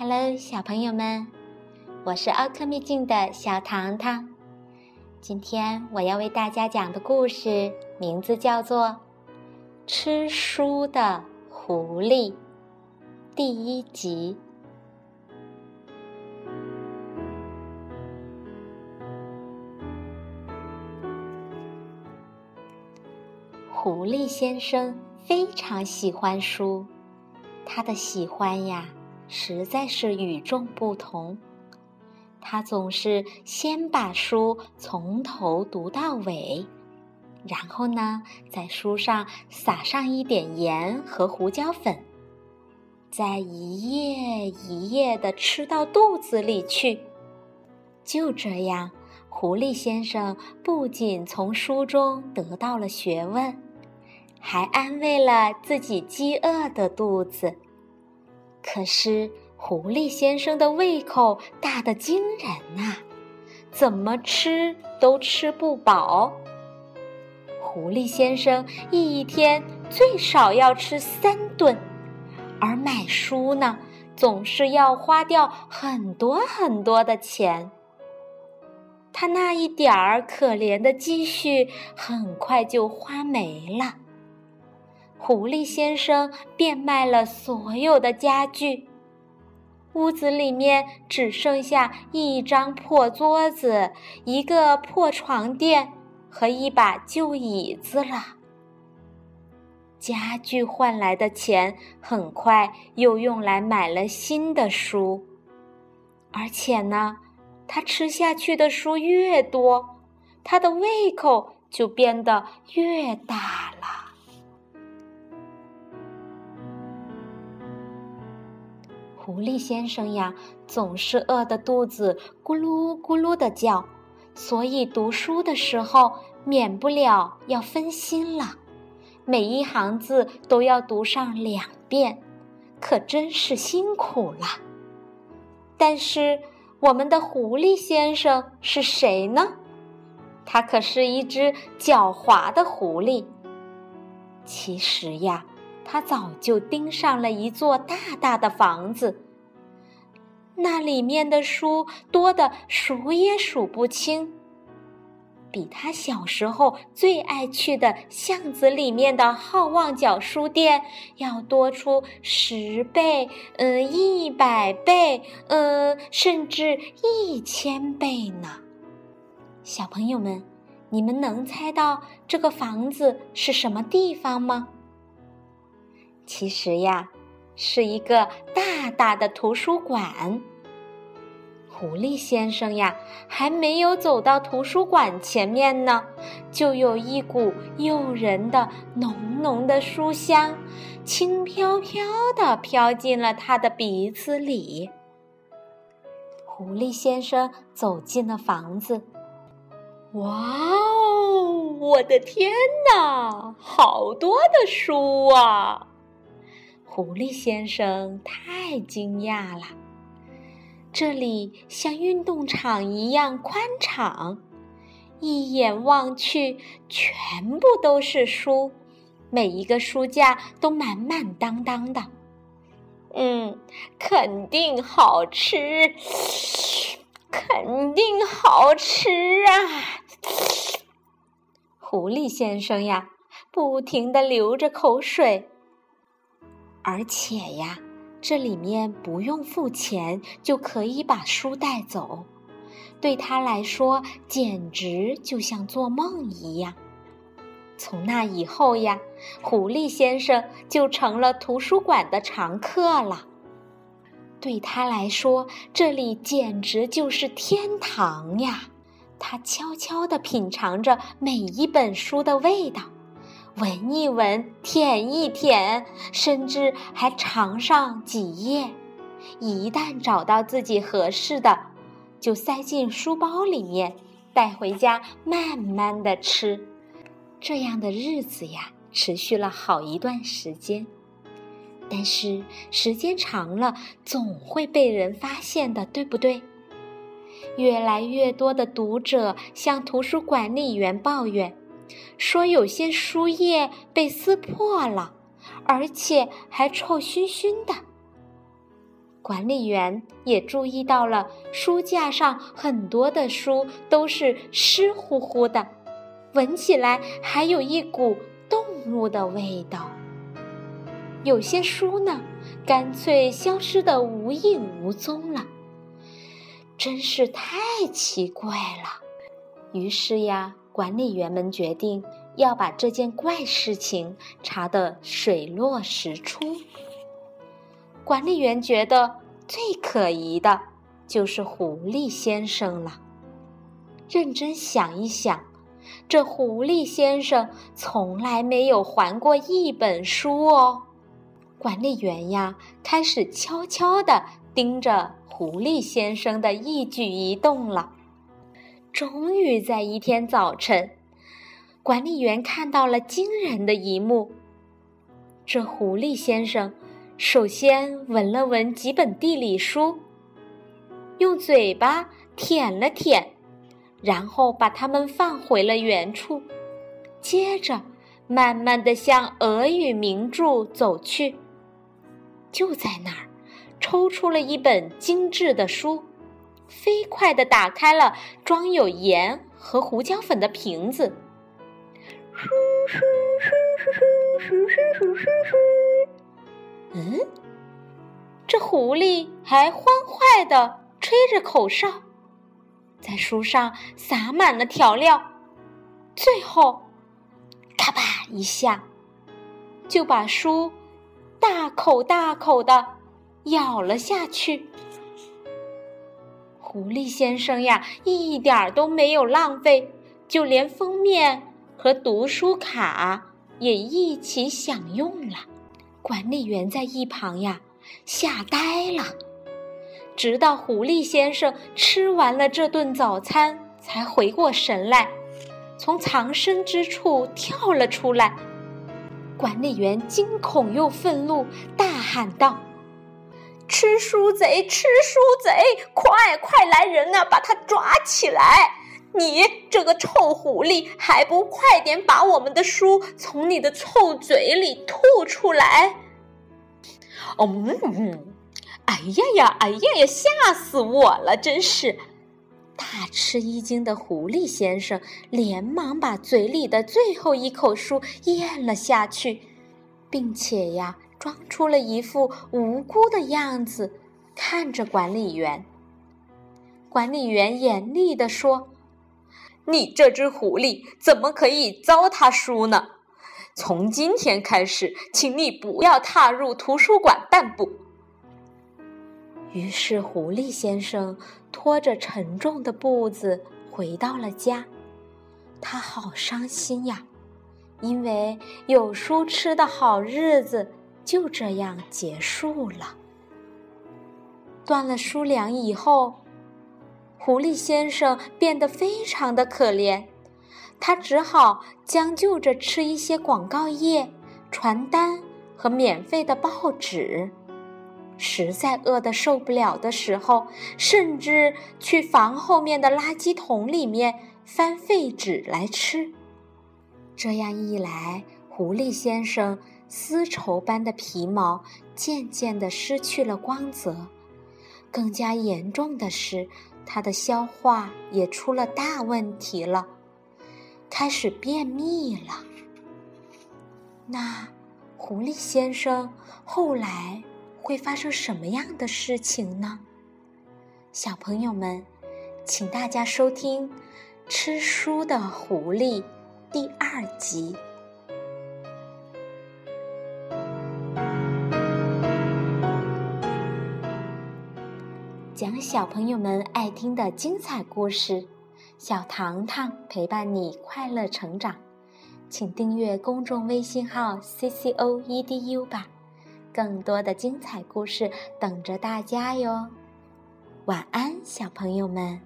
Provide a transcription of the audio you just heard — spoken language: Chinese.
Hello，小朋友们，我是奥克秘境的小糖糖。今天我要为大家讲的故事名字叫做《吃书的狐狸》第一集。狐狸先生非常喜欢书，他的喜欢呀。实在是与众不同。他总是先把书从头读到尾，然后呢，在书上撒上一点盐和胡椒粉，再一页一页的吃到肚子里去。就这样，狐狸先生不仅从书中得到了学问，还安慰了自己饥饿的肚子。可是，狐狸先生的胃口大得惊人呐，怎么吃都吃不饱。狐狸先生一天最少要吃三顿，而买书呢，总是要花掉很多很多的钱。他那一点儿可怜的积蓄很快就花没了。狐狸先生变卖了所有的家具，屋子里面只剩下一张破桌子、一个破床垫和一把旧椅子了。家具换来的钱很快又用来买了新的书，而且呢，他吃下去的书越多，他的胃口就变得越大了。狐狸先生呀，总是饿得肚子咕噜咕噜的叫，所以读书的时候免不了要分心了，每一行字都要读上两遍，可真是辛苦了。但是我们的狐狸先生是谁呢？他可是一只狡猾的狐狸。其实呀。他早就盯上了一座大大的房子，那里面的书多得数也数不清，比他小时候最爱去的巷子里面的好望角书店要多出十倍，嗯，一百倍，嗯，甚至一千倍呢。小朋友们，你们能猜到这个房子是什么地方吗？其实呀，是一个大大的图书馆。狐狸先生呀，还没有走到图书馆前面呢，就有一股诱人的、浓浓的书香，轻飘飘的飘进了他的鼻子里。狐狸先生走进了房子，哇哦，我的天哪，好多的书啊！狐狸先生太惊讶了，这里像运动场一样宽敞，一眼望去全部都是书，每一个书架都满满当当的。嗯，肯定好吃，肯定好吃啊！狐狸先生呀，不停的流着口水。而且呀，这里面不用付钱就可以把书带走，对他来说简直就像做梦一样。从那以后呀，狐狸先生就成了图书馆的常客了。对他来说，这里简直就是天堂呀！他悄悄地品尝着每一本书的味道。闻一闻，舔一舔，甚至还尝上几页。一旦找到自己合适的，就塞进书包里面，带回家慢慢的吃。这样的日子呀，持续了好一段时间。但是时间长了，总会被人发现的，对不对？越来越多的读者向图书管理员抱怨。说有些书页被撕破了，而且还臭熏熏的。管理员也注意到了书架上很多的书都是湿乎乎的，闻起来还有一股动物的味道。有些书呢，干脆消失的无影无踪了，真是太奇怪了。于是呀，管理员们决定要把这件怪事情查得水落石出。管理员觉得最可疑的就是狐狸先生了。认真想一想，这狐狸先生从来没有还过一本书哦。管理员呀，开始悄悄地盯着狐狸先生的一举一动了。终于在一天早晨，管理员看到了惊人的一幕：这狐狸先生首先闻了闻几本地理书，用嘴巴舔了舔，然后把它们放回了原处，接着慢慢地向俄语名著走去。就在那儿，抽出了一本精致的书，飞快地打开了装有盐和胡椒粉的瓶子。嗯，这狐狸还欢快地吹着口哨，在书上撒满了调料，最后，咔吧一下，就把书。大口大口地咬了下去。狐狸先生呀，一点儿都没有浪费，就连封面和读书卡也一起享用了。管理员在一旁呀，吓呆了。直到狐狸先生吃完了这顿早餐，才回过神来，从藏身之处跳了出来。管理员惊恐又愤怒，大喊道：“吃书贼！吃书贼！快快来人呐，把他抓起来！你这个臭狐狸，还不快点把我们的书从你的臭嘴里吐出来！”哦，嗯嗯，哎呀呀，哎呀呀，吓死我了！真是。大吃一惊的狐狸先生连忙把嘴里的最后一口书咽了下去，并且呀，装出了一副无辜的样子，看着管理员。管理员严厉地说：“你这只狐狸怎么可以糟蹋书呢？从今天开始，请你不要踏入图书馆半步。”于是，狐狸先生拖着沉重的步子回到了家。他好伤心呀，因为有书吃的好日子就这样结束了。断了书粮以后，狐狸先生变得非常的可怜，他只好将就着吃一些广告页、传单和免费的报纸。实在饿得受不了的时候，甚至去房后面的垃圾桶里面翻废纸来吃。这样一来，狐狸先生丝绸般的皮毛渐渐地失去了光泽。更加严重的是，它的消化也出了大问题了，开始便秘了。那狐狸先生后来？会发生什么样的事情呢？小朋友们，请大家收听《吃书的狐狸》第二集，讲小朋友们爱听的精彩故事。小糖糖陪伴你快乐成长，请订阅公众微信号 “c c o e d u” 吧。更多的精彩故事等着大家哟！晚安，小朋友们。